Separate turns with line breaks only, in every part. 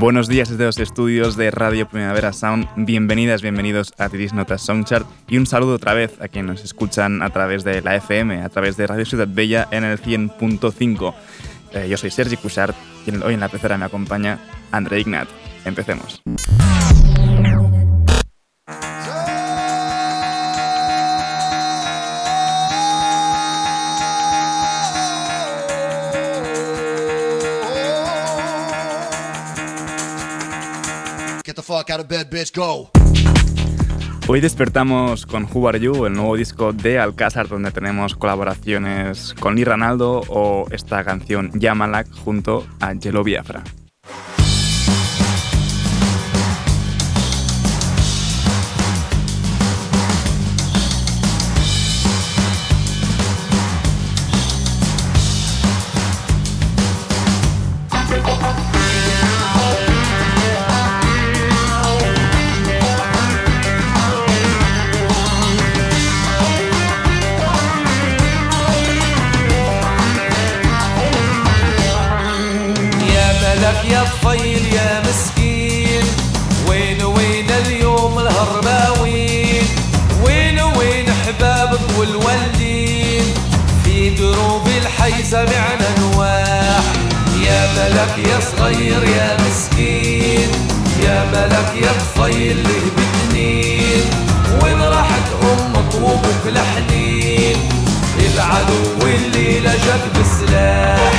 Buenos días desde los estudios de Radio Primavera Sound. Bienvenidas, bienvenidos a Tiris Notas Soundchart y un saludo otra vez a quienes nos escuchan a través de la FM, a través de Radio Ciudad Bella en el 100.5. Eh, yo soy Sergi Cushart y hoy en la pecera me acompaña André Ignat. Empecemos. Hoy despertamos con Who Are You, el nuevo disco de Alcázar, donde tenemos colaboraciones con Lee Ranaldo o esta canción Yamalak junto a Yellow Biafra.
سمعنا
نواح. يا ملك يا صغير يا مسكين. يا ملك يا طفيل اللي بتنين وين راحت أمك وأبوك لحنين؟ العدو اللي لجك بسلاح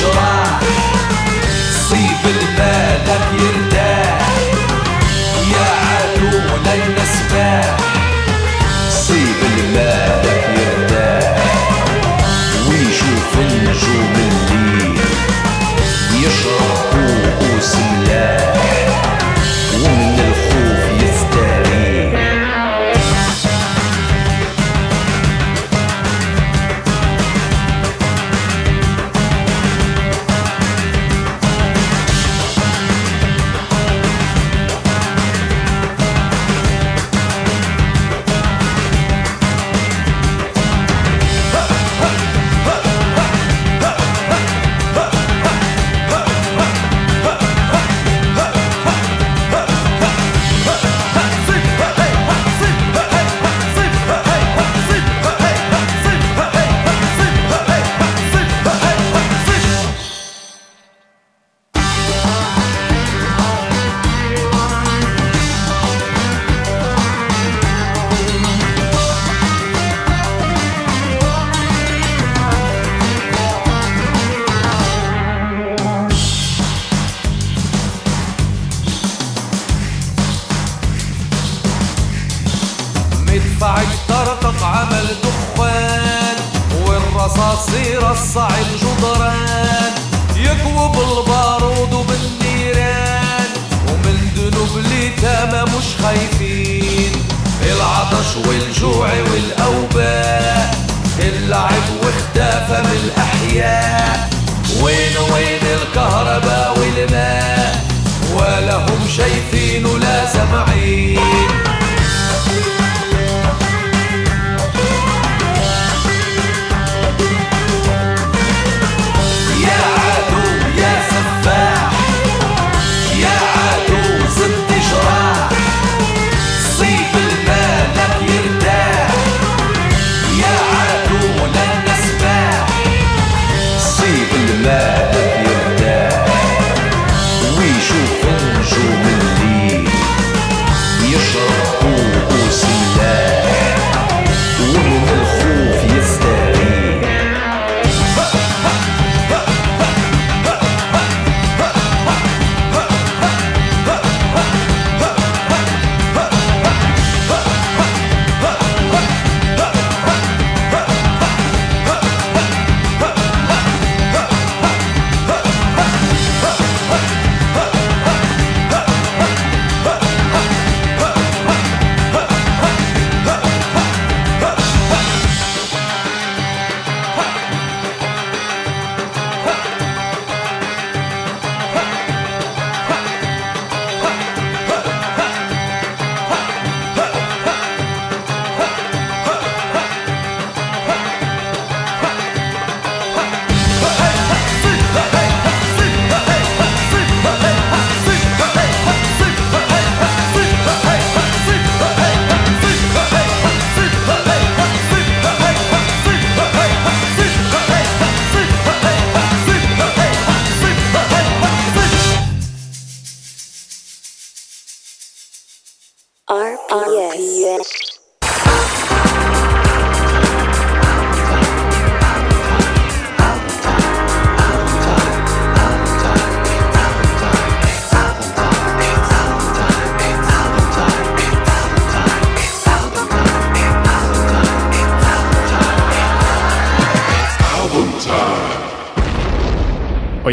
جراح سيب البالك يرتاح. يا عدو لينا سباح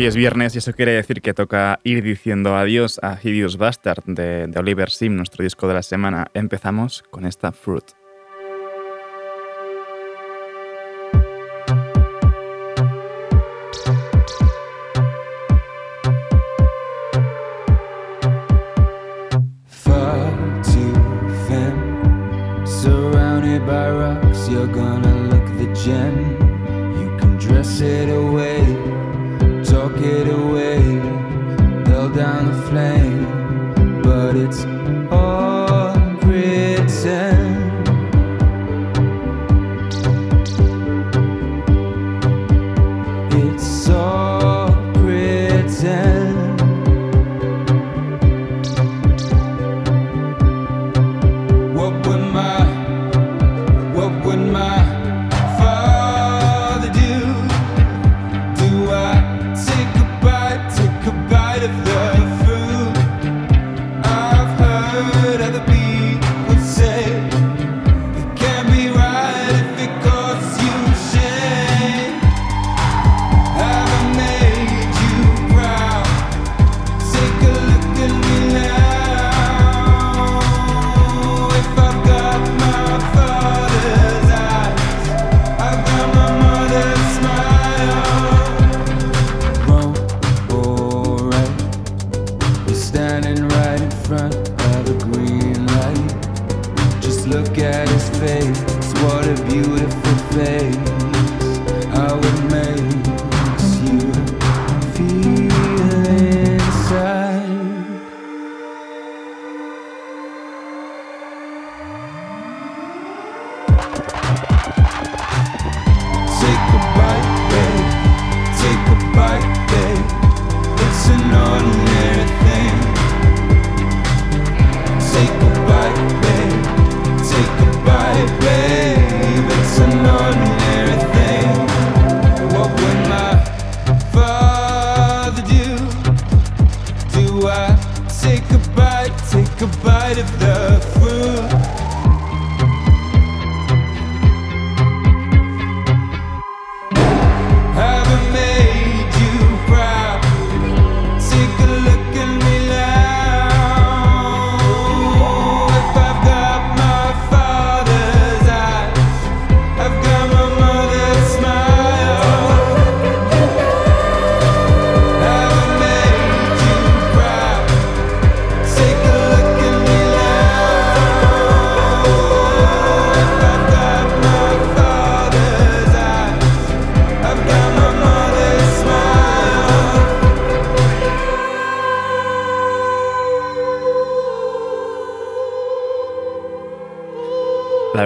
Es viernes y eso quiere decir que toca ir diciendo adiós a Hideous Bastard de, Oliver Sim, nuestro disco de la semana. Empezamos con esta Fruit. You can dress it away. it's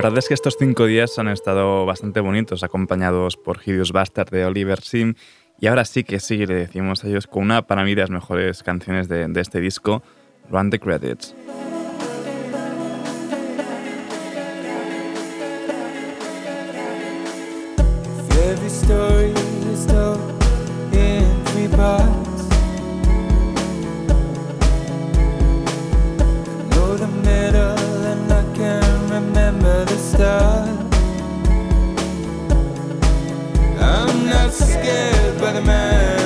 verdad es que estos cinco días han estado bastante bonitos, acompañados por Hideous Bastard de Oliver Sim. Y ahora sí que sí, le decimos a ellos con una para mí de las mejores canciones de, este disco, Run the Credits.
the stars. I'm not scared by the man.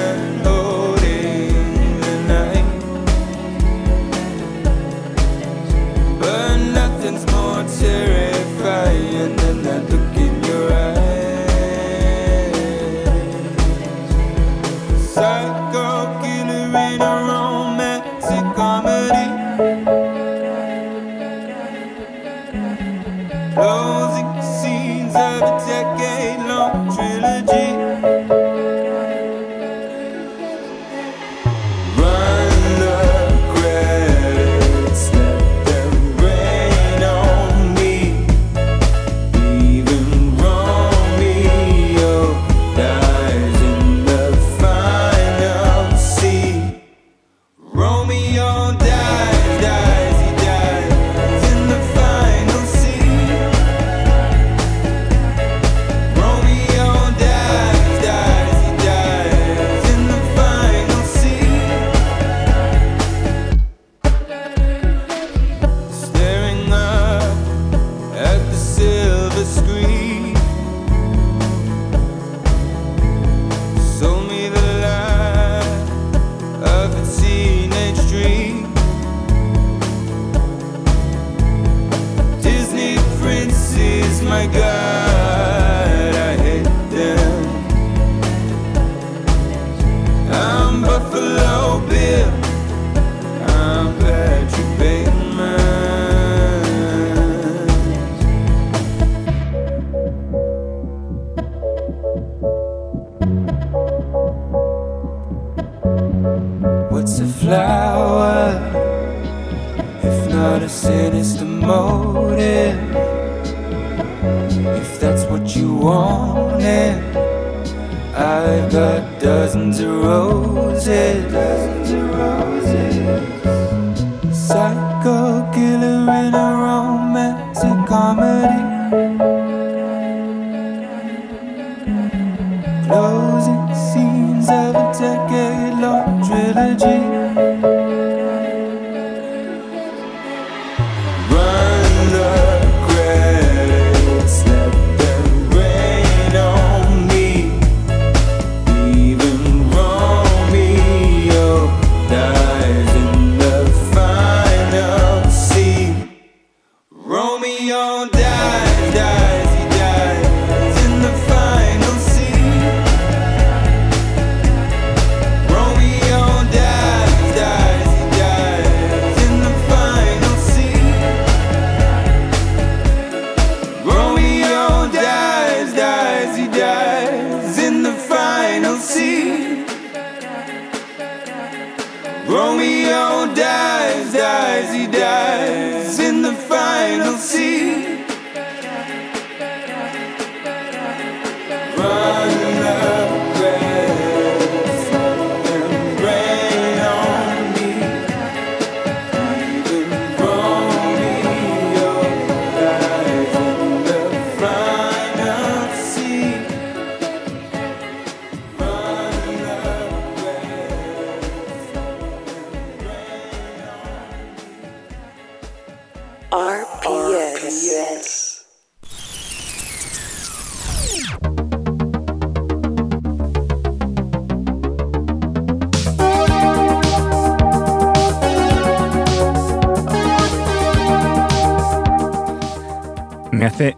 in the final scene.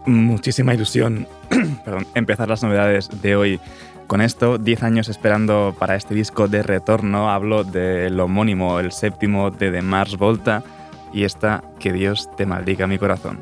Muchísima ilusión empezar las novedades de hoy con esto. 10 años esperando para este disco de retorno. Hablo del homónimo, el séptimo de The Mars Volta. Y esta, que Dios te maldiga mi corazón.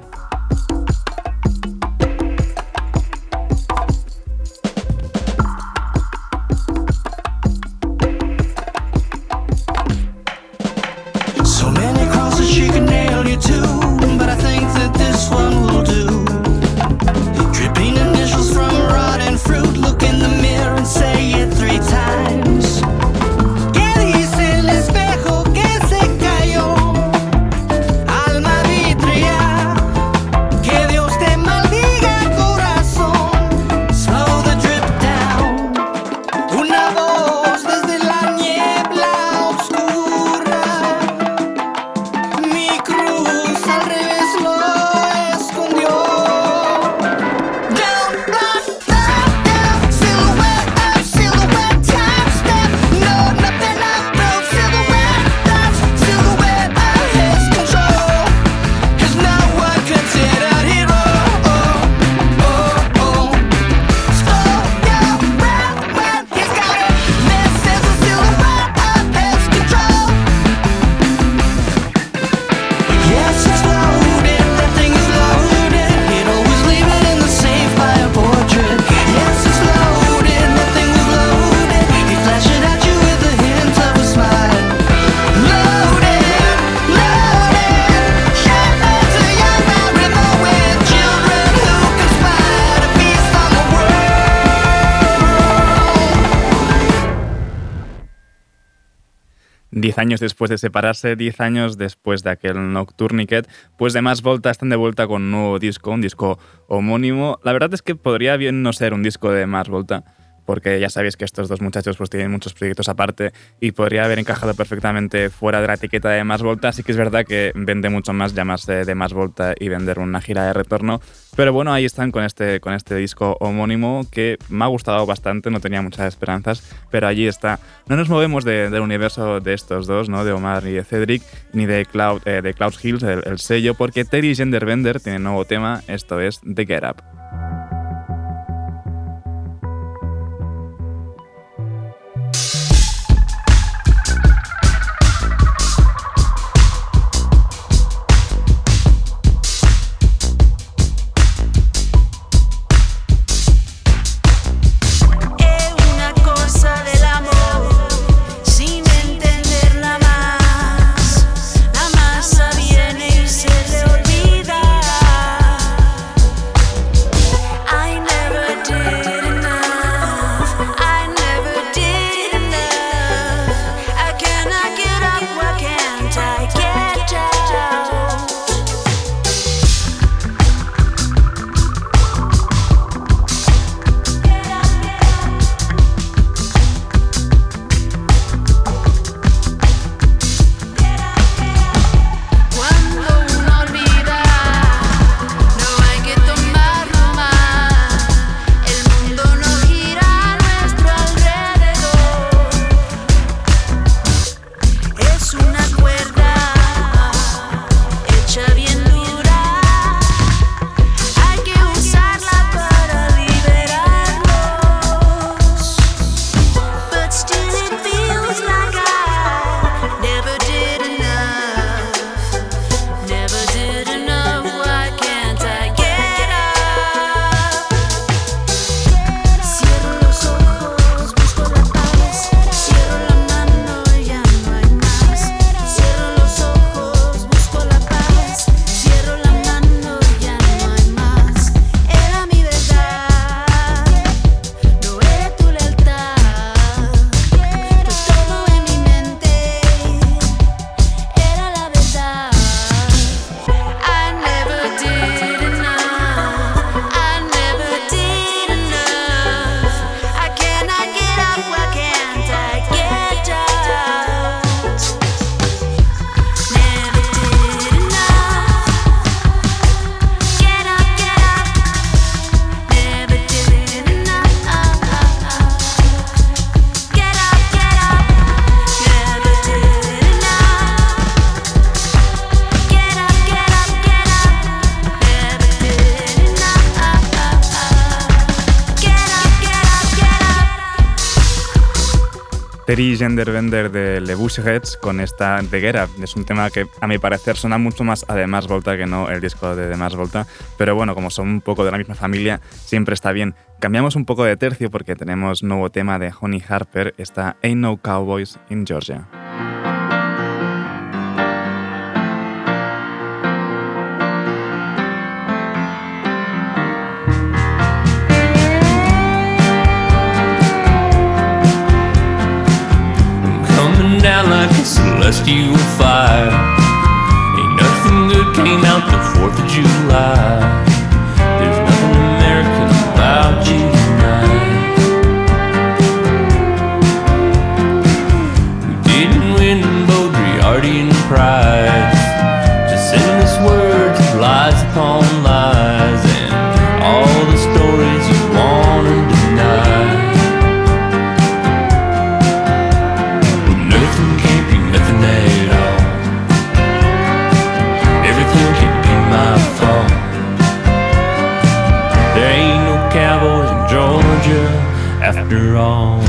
Años después de separarse, diez años después de aquel Nocturniquet, pues de más Volta están de vuelta con un nuevo disco, un disco homónimo. La verdad es que podría bien no ser un disco de más Volta, porque ya sabéis que estos dos muchachos pues tienen muchos proyectos aparte y podría haber encajado perfectamente fuera de la etiqueta de más Volta. Así que es verdad que vende mucho más llamarse de más Volta y vender una gira de retorno. Pero bueno, ahí están con este, con este disco homónimo que me ha gustado bastante, no tenía muchas esperanzas, pero allí está. No nos movemos de- del universo de estos dos, ¿no? de Omar y de Cedric, ni de Cloud, eh, de Cloud Hills, el, el sello, porque Terry Genderbender tiene nuevo tema, esto es The Get Up.
Terry Genderbender de Le Bushheads con esta de Get Up. Es un tema que a mi parecer suena mucho más a The Mars Volta que no el disco de The Mars Volta, pero bueno, como son un poco de la misma familia, siempre está bien. Cambiamos un poco de tercio porque tenemos nuevo tema de Honey Harper, esta Ain't No Cowboys in Georgia.
Celestial fire. Ain't nothing good came out the 4th of July. There's nothing American about you tonight. We didn't win and prize. After all.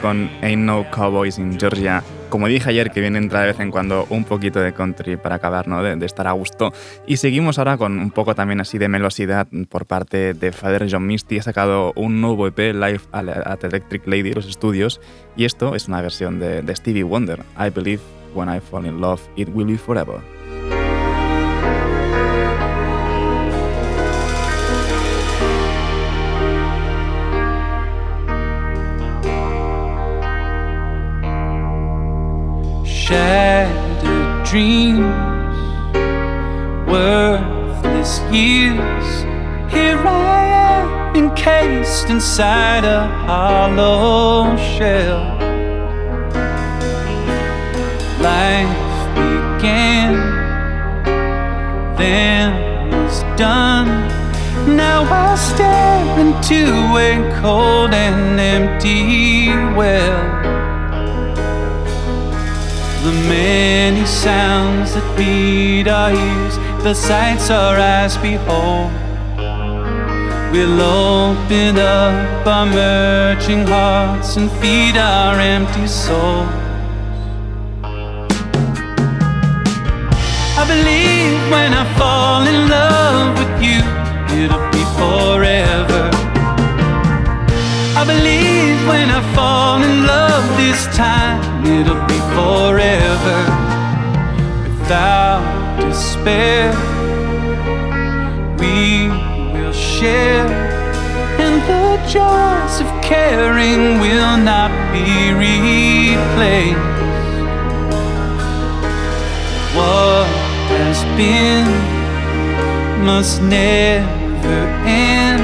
Con Ain't No Cowboys in Georgia. Como dije ayer, que viene entrar de vez en cuando un poquito de country para acabar, ¿no? De, de estar a gusto. Y seguimos ahora con un poco también así de melosidad por parte de Father John Misty. Ha sacado un nuevo EP live at Electric Lady los estudios. Y esto es una versión de, de Stevie Wonder. I believe when I fall in love, it will be forever.
Shattered dreams, worthless years. Here I am, encased inside a hollow shell. Life began, then was done. Now I stare into a cold and empty well. The many sounds that beat our ears, the sights our eyes behold. We'll open up our merging hearts and feed our empty souls. I believe when I fall in love with you, it'll be forever. I believe when I fall in love this time, it'll be forever. Without despair, we will share. And the joys of caring will not be replaced. What has been must never end.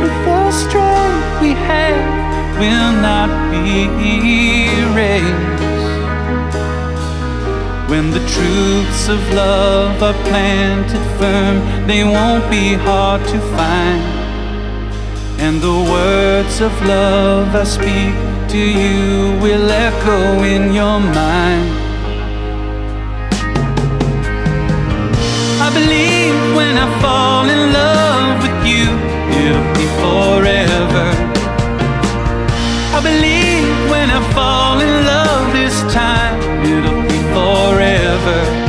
With the strength we have will not be erased. When the truths of love are planted firm, they won't be hard to find. And the words of love I speak to you will echo in your mind. I believe when I fall in love with you, it'll be forever. I believe when I fall in love this time, it'll be forever.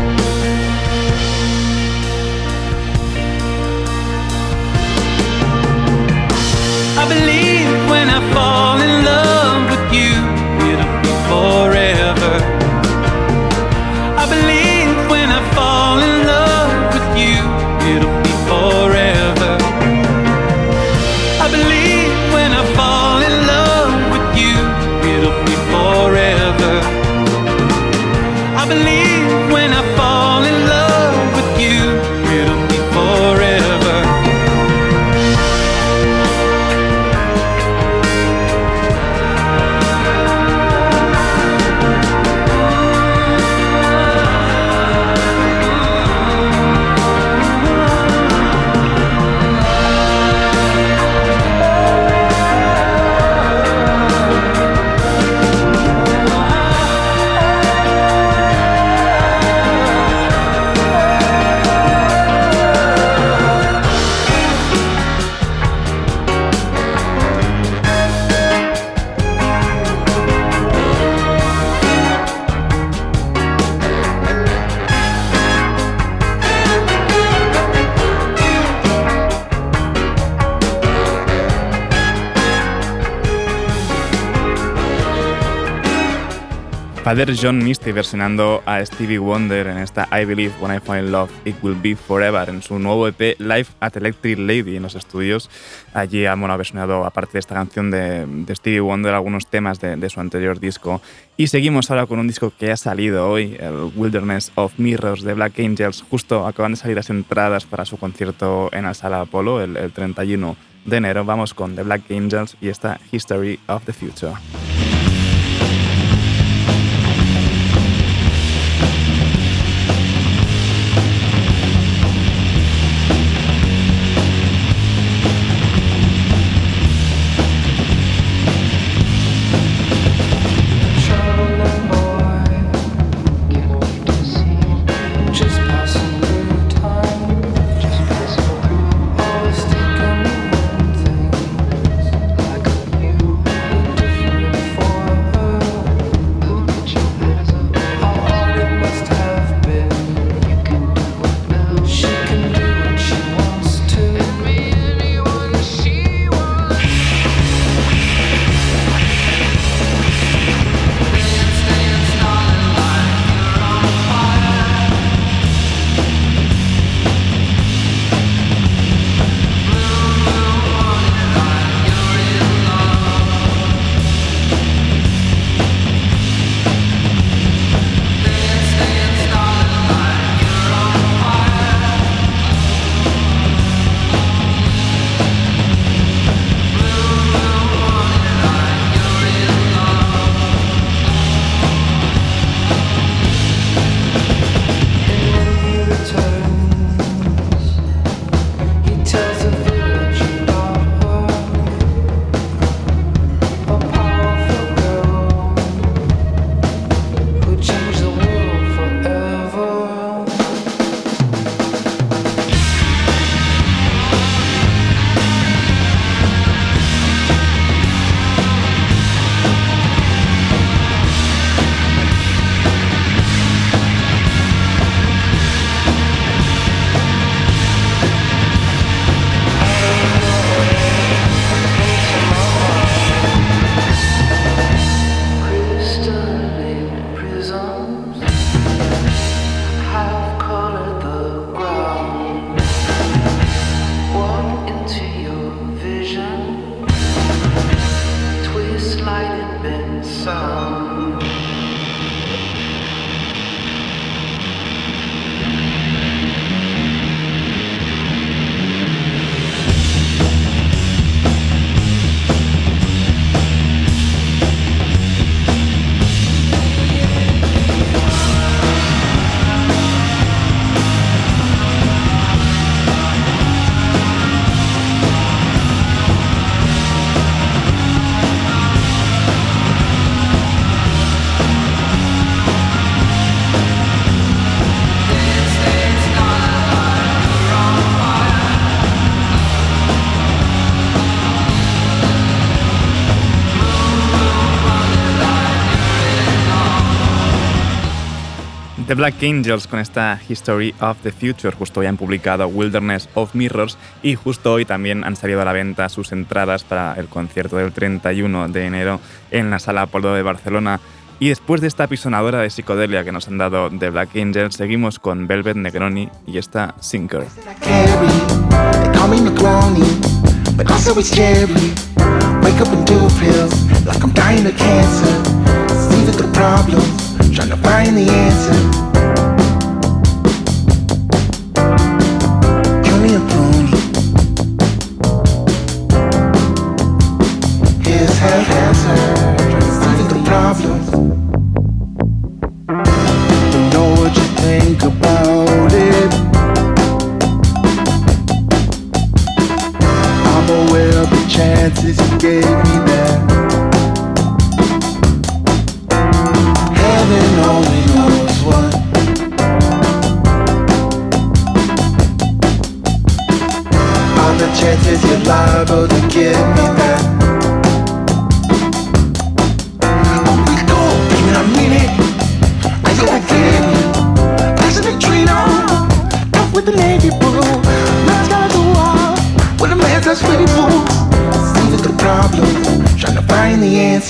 Father John Misty versionando a Stevie Wonder en esta I Believe When I Find Love It Will Be Forever en su nuevo EP Live at Electric Lady en los estudios. Allí ha versionado, aparte de esta canción de, Stevie Wonder, algunos temas de, de, su anterior disco. Y seguimos ahora con un disco que ha salido hoy, el Wilderness of Mirrors de Black Angels. Justo acaban de salir las entradas para su concierto en la Sala Apollo el, el 31 de enero. Vamos con The Black Angels y esta History of the Future. The Black Angels con esta History of the Future. Justo hoy han publicado Wilderness of Mirrors y justo hoy también han salido a la venta sus entradas para el concierto del 31 de enero en la Sala Apolo de Barcelona. Y después de esta apisonadora de psicodelia que nos han dado The Black Angels, seguimos con Velvet Negroni y esta Sinker.
Trying to find the answer.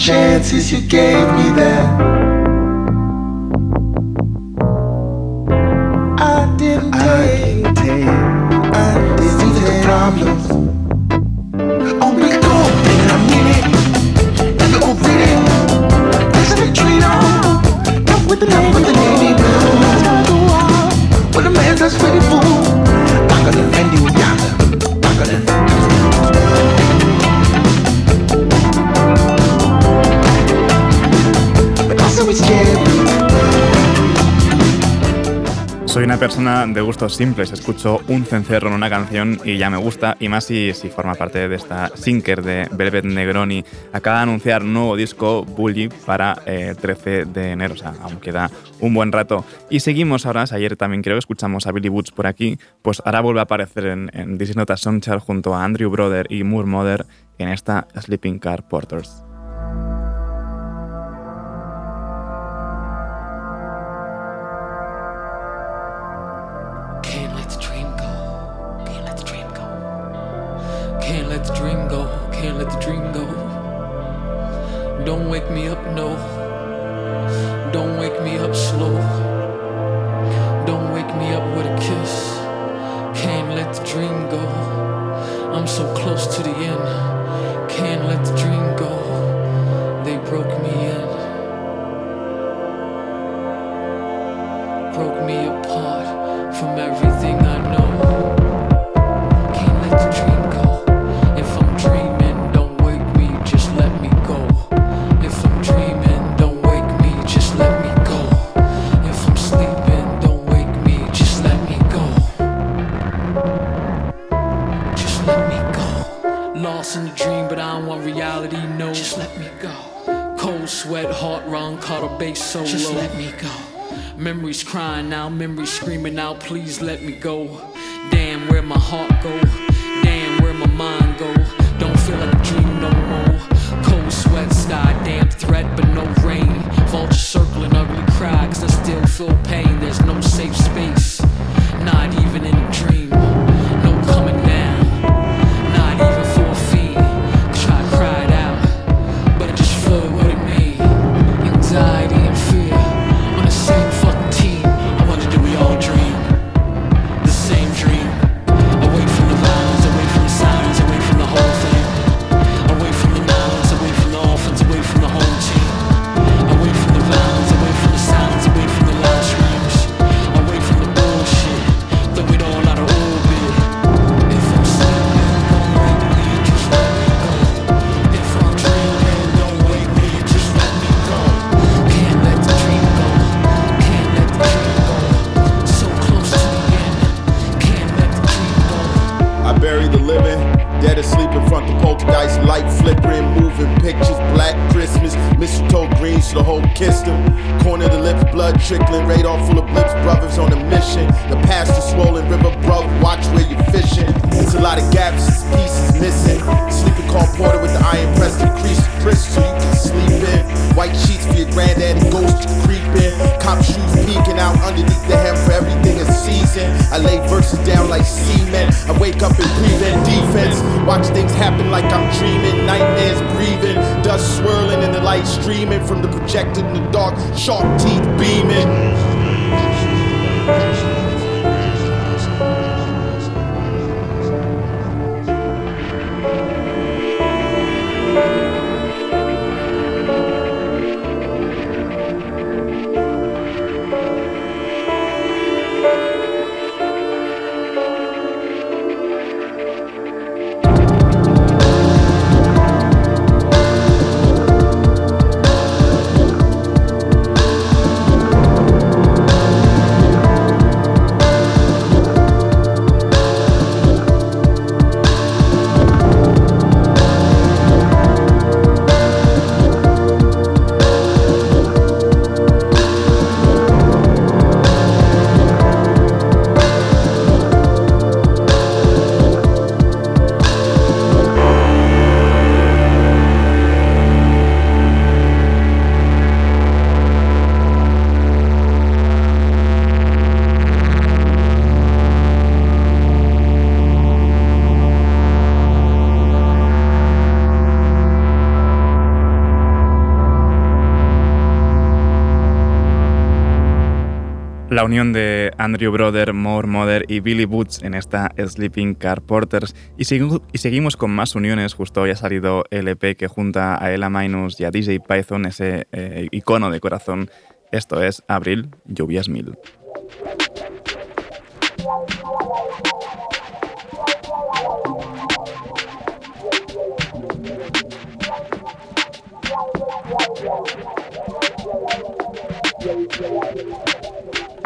chances you gave me there.
persona de gustos simples. Escucho un cencerro en una canción y ya me gusta, y más si, forma parte de esta Sinker de Velvet Negroni. Acaba de anunciar un nuevo disco, Bully, para eh, 13 de enero, o sea, aún queda un buen rato. Y seguimos ahora, ayer también creo que escuchamos a Billy Woods por aquí, pues ahora vuelve a aparecer en, en Disney Notas Soundchart junto a Andrew Brother y Moore Mother en esta Sleeping Car Porters.
Can't let the dream go, can't let the dream go. Don't wake me up, no. Don't wake me up slow. Don't wake me up with a kiss. Can't let the dream go. I'm so close to the end. Can't let the dream go. please let me go. Damn, where my heart
La unión de Andrew Brother, More Mother y Billy Boots en esta Sleeping Car Porters. Y, seguimos con más uniones. Justo hoy ha salido LP que junta a Ella Minus y a DJ Python, ese eh, icono de corazón. Esto es Abril, Lluvias Mil.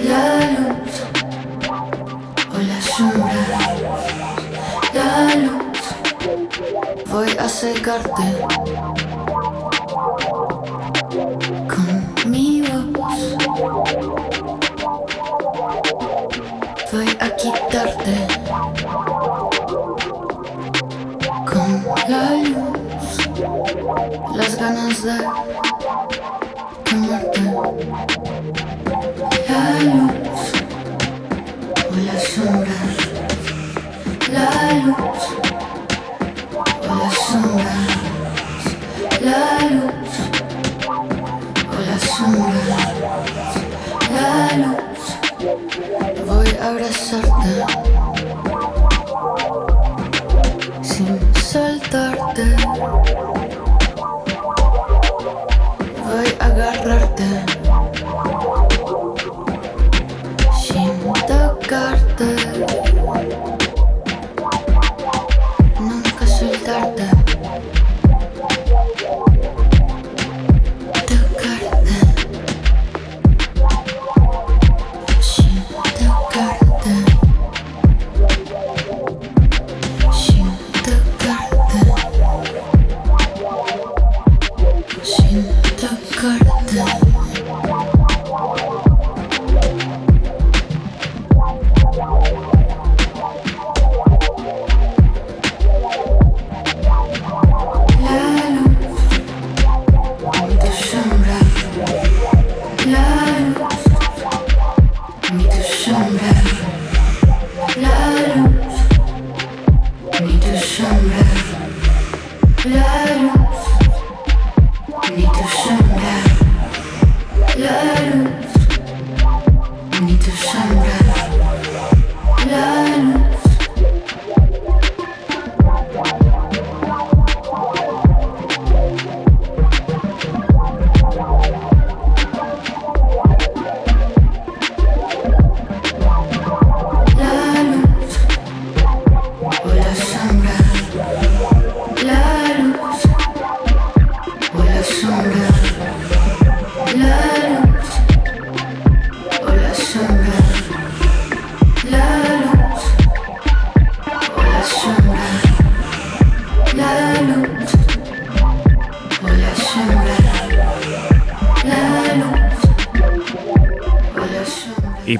la luz o la sombra, la luz. Voy a secarte con mi voz. Voy a quitarte con la luz las ganas de quemarte. La luz. O la sombra, la luz. O la sombra, la luz. O la sombra, la luz. Voy a abrazarte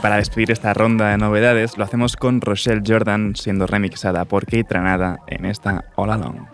para despedir esta ronda de novedades, lo hacemos con Rochelle Jordan siendo remixada por Kate Tranada en esta All Along.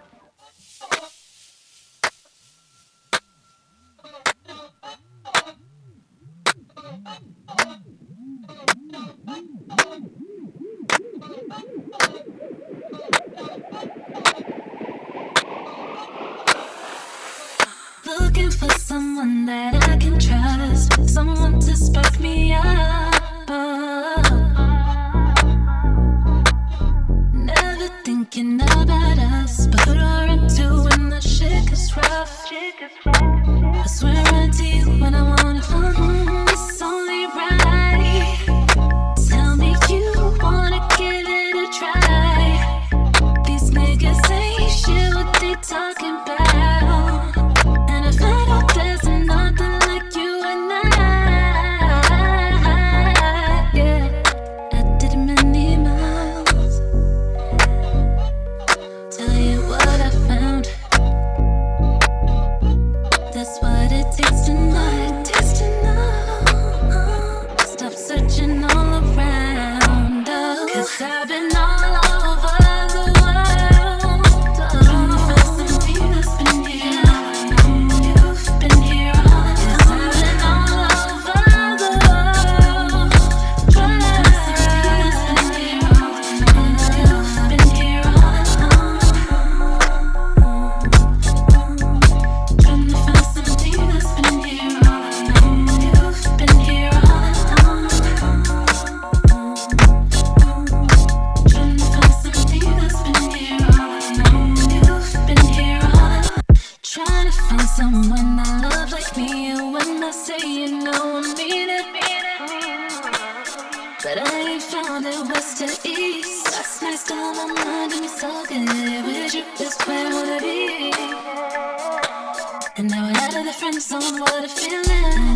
friend zone, what a feeling.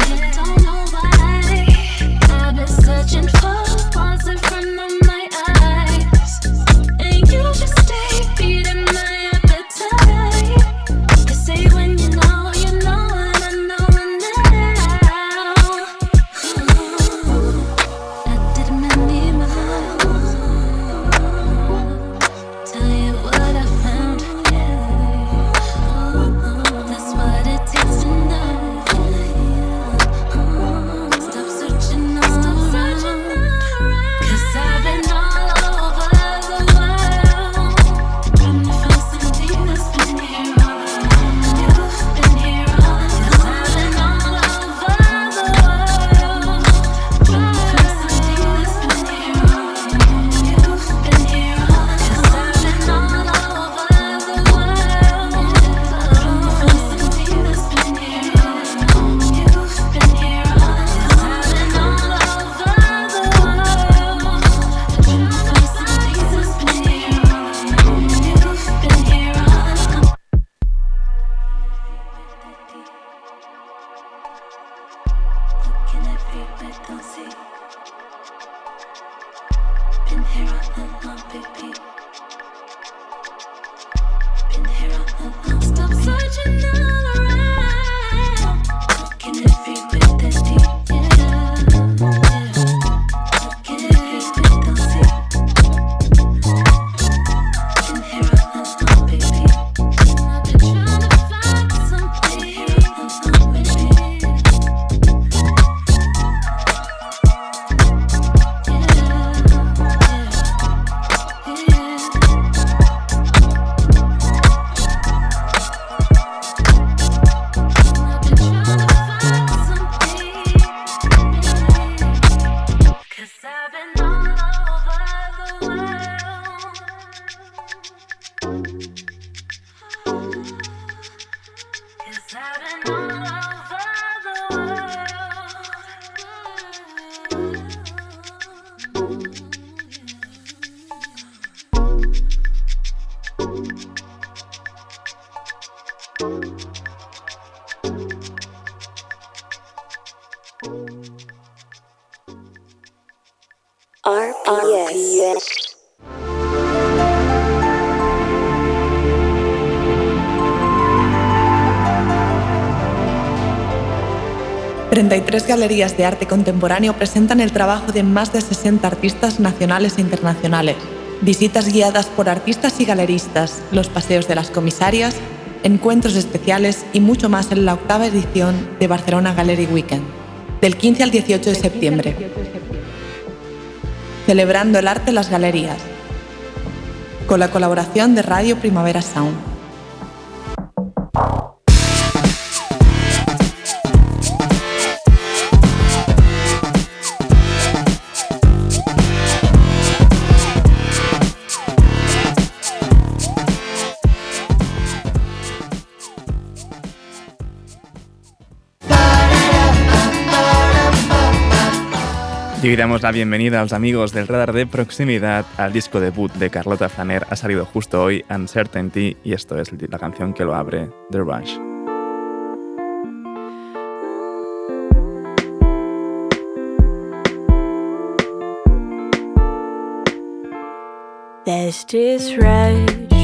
33 galerías de arte contemporáneo presentan el trabajo de más de 60 artistas nacionales e internacionales. Visitas guiadas por artistas y galeristas, los paseos de las comisarias, encuentros especiales y mucho más en la octava edición de Barcelona Gallery Weekend, del 15 al 18 de septiembre. Celebrando el arte en las galerías, con la colaboración de Radio Primavera Sound.
Damos la bienvenida a los amigos del radar de proximidad al disco debut de Carlota Flaner. Ha salido justo hoy, Uncertainty, y esto es la canción que lo abre, The Rush.
There's this rush,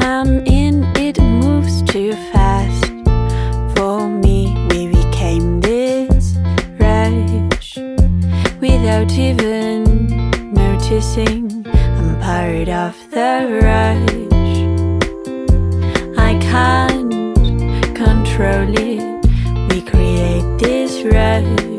I'm in it, moves too fast. Without even noticing. I'm part of the rush. I can't control it. We create this rush.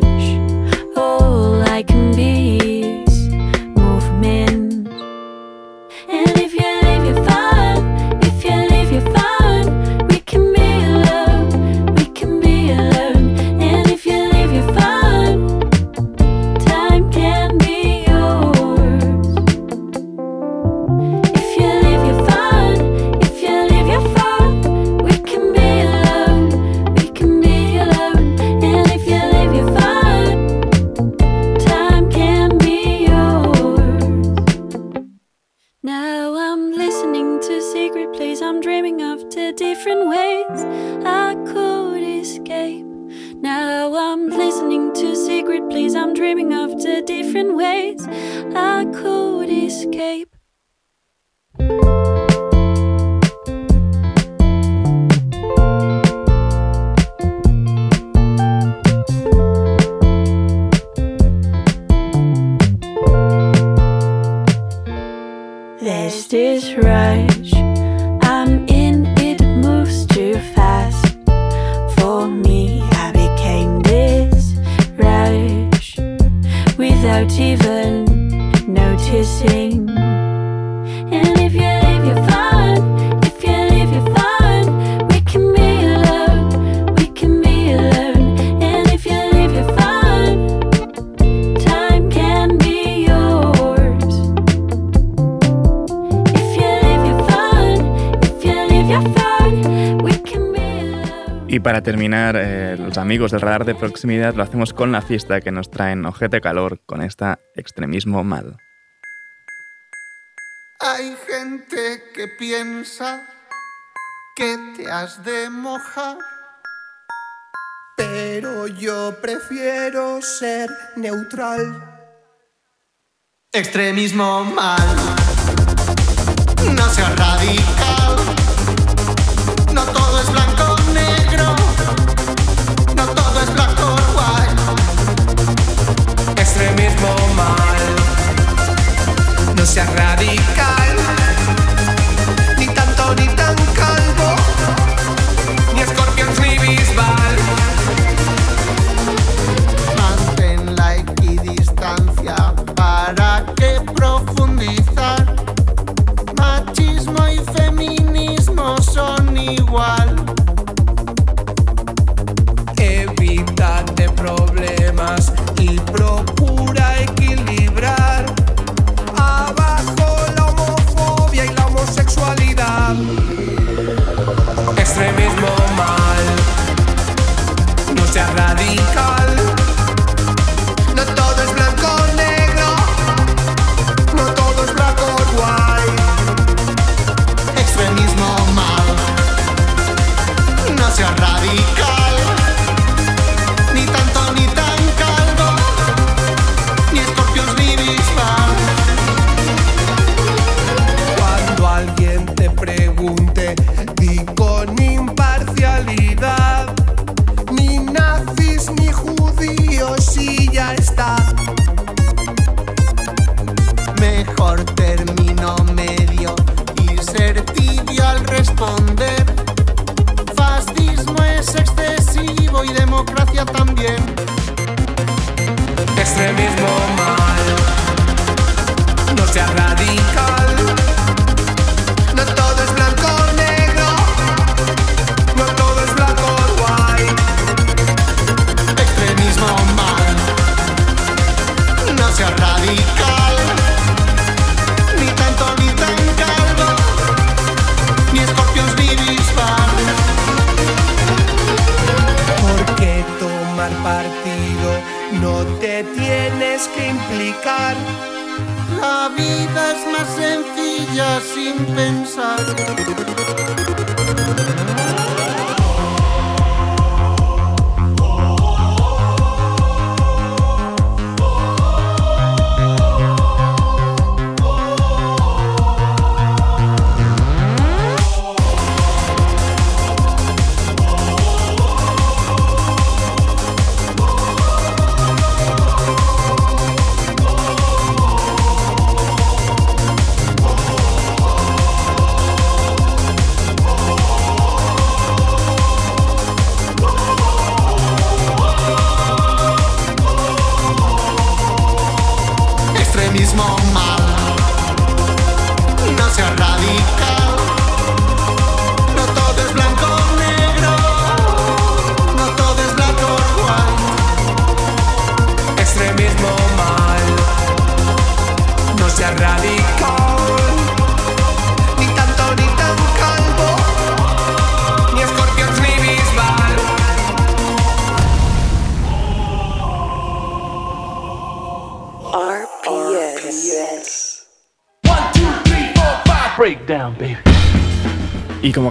Without even noticing.
para terminar, eh, los amigos del radar de proximidad lo hacemos con la fiesta que nos traen Ojete Calor con esta extremismo mal.
Hay gente que piensa que te has de mojar, pero yo prefiero ser neutral. Extremismo mal, no seas radical. no seas radical. bien. sin pensar.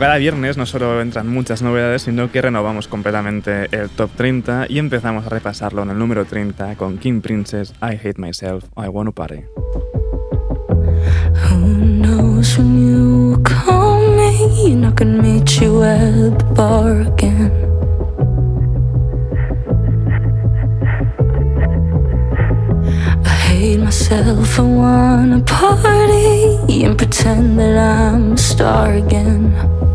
Cada viernes no solo entran muchas novedades, sino que renovamos completamente el top 30 y empezamos a repasarlo en el número 30 con King Princess, I Hate Myself, I Wanna Party.
Who I can meet party and pretend that I'm star again.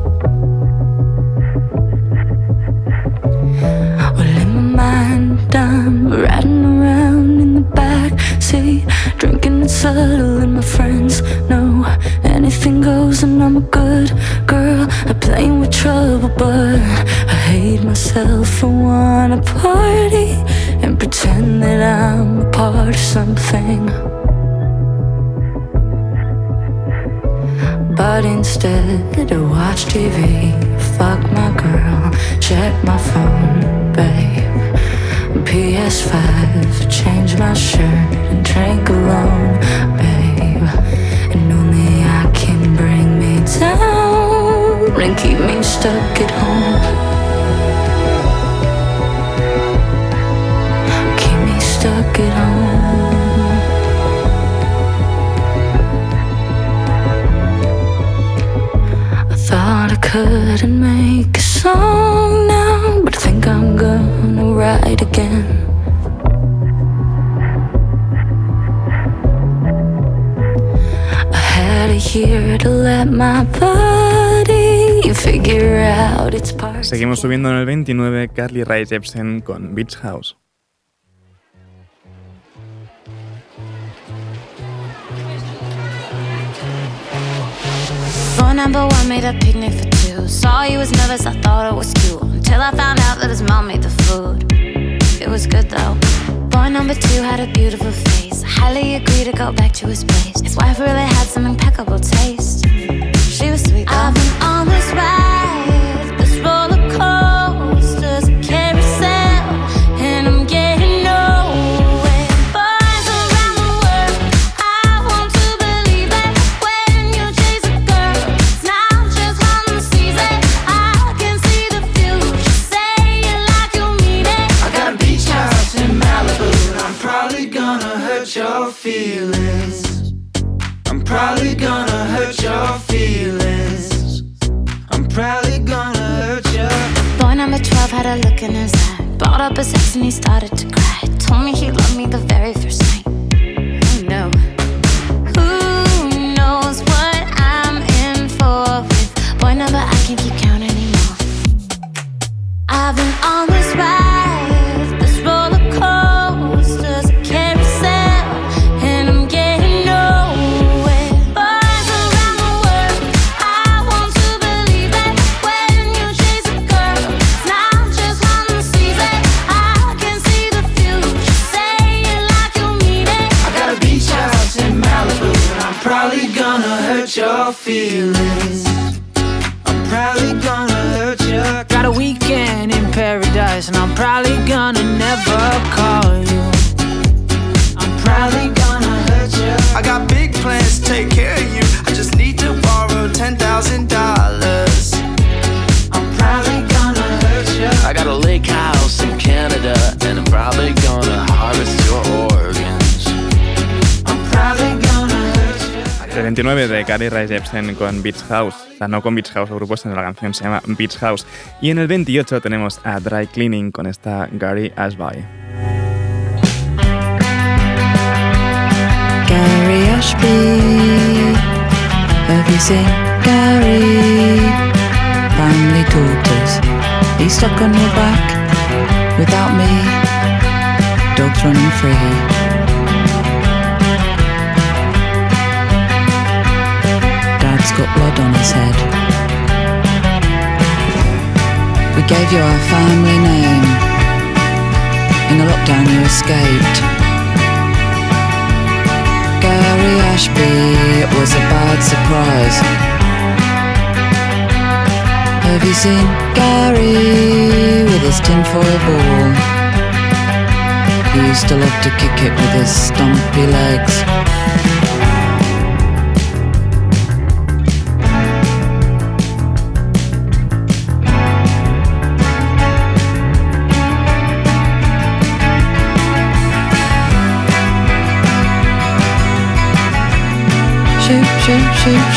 I'm riding around in the back seat, drinking and subtle, and my friends know anything goes, and I'm a good girl. I'm playing with trouble, but I hate myself. I wanna party and pretend that I'm a part of something. But instead, I watch TV, fuck my girl, check my phone, babe. PS5, change my shirt and drink alone, babe. And only I can bring me down and keep me stuck at home. Keep me stuck at home. I thought I couldn't make a song now, write again. I had a year to let my body figure out its parts.
Seguimos subiendo en el 29 Carly Rae Jepsen con Beach House.
Phone number one made a picnic for two. Saw you was nervous, I thought it was cute. Until I found out that his mom made the food. It was good though. Boy number two had a beautiful face. I highly agree to go back to his place. His wife really had some impeccable taste. She was sweet though. I've been on this ride,
feelings. I'm probably gonna hurt your feelings. I'm probably gonna hurt your.
Boy number 12 had a look in his eye. Brought up his ex and he started to cry. Told me he loved me the very first night. Oh, Who knew? Who knows what I'm in for with boy number I can't keep count anymore. I've been on this ride,
your feelings. I'm probably gonna hurt your. Got a weekend in paradise, and I'm probably gonna never call you. I'm probably gonna hurt you.
I got big plans to take care of you. I just need to borrow ten thousand dollars.
29 de Carly Rae Jepsen con Beach House. O sea, no con Beach House el grupo, sino la canción se llama Beach House. Y en el 28 tenemos a Dry Cleaning con esta Gary Ashby.
Gary Ashby. Seen Gary? Family. He's stuck on your back without me. Dogs running free. Dad's got blood on his head. We gave you our family name. In the lockdown, you escaped. Gary Ashby, it was a bad surprise. Have you seen Gary with his tinfoil ball? He used to love to kick it with his stumpy legs.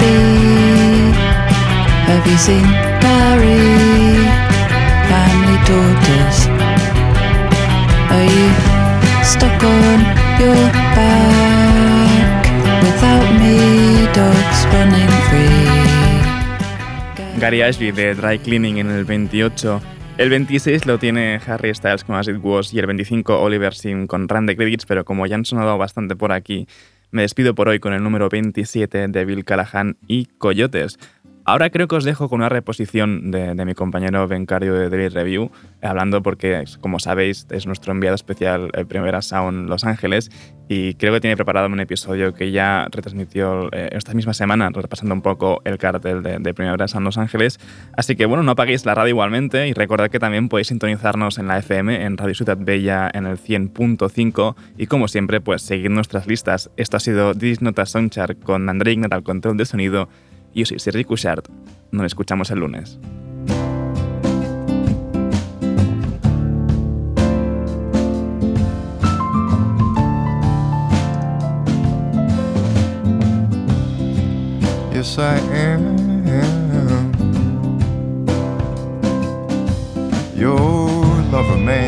shoot. Have you seen Gary? Family daughters. Are you stuck on your back without me? Dogs running free.
Gary Ashby de Dry Cleaning en el 28. El 26 lo tiene Harry Styles con As It Was y el 25 Oliver Sim con Run the Credits, pero como ya han sonado bastante por aquí, me despido por hoy con el número 27 de Bill Callahan y Coyotes. Ahora creo que os dejo con una reposición de, mi compañero Bencario de Daily Review, hablando porque, como sabéis, es nuestro enviado especial el Primera Sound Los Ángeles y creo que tiene preparado un episodio que ya retransmitió eh, esta misma semana, repasando un poco el cartel de, de Primavera Sound Los Ángeles. Así que bueno, no apaguéis la radio igualmente y recordad que también podéis sintonizarnos en la FM, en Radio Ciudad Bella en el 100.5 y como siempre, pues seguir nuestras listas. Esto ha sido This Nota Soundchart con André Ignat al control de sonido yo soy Sergi Cushart. Nos escuchamos el lunes.
Yes, I am. Your lover man.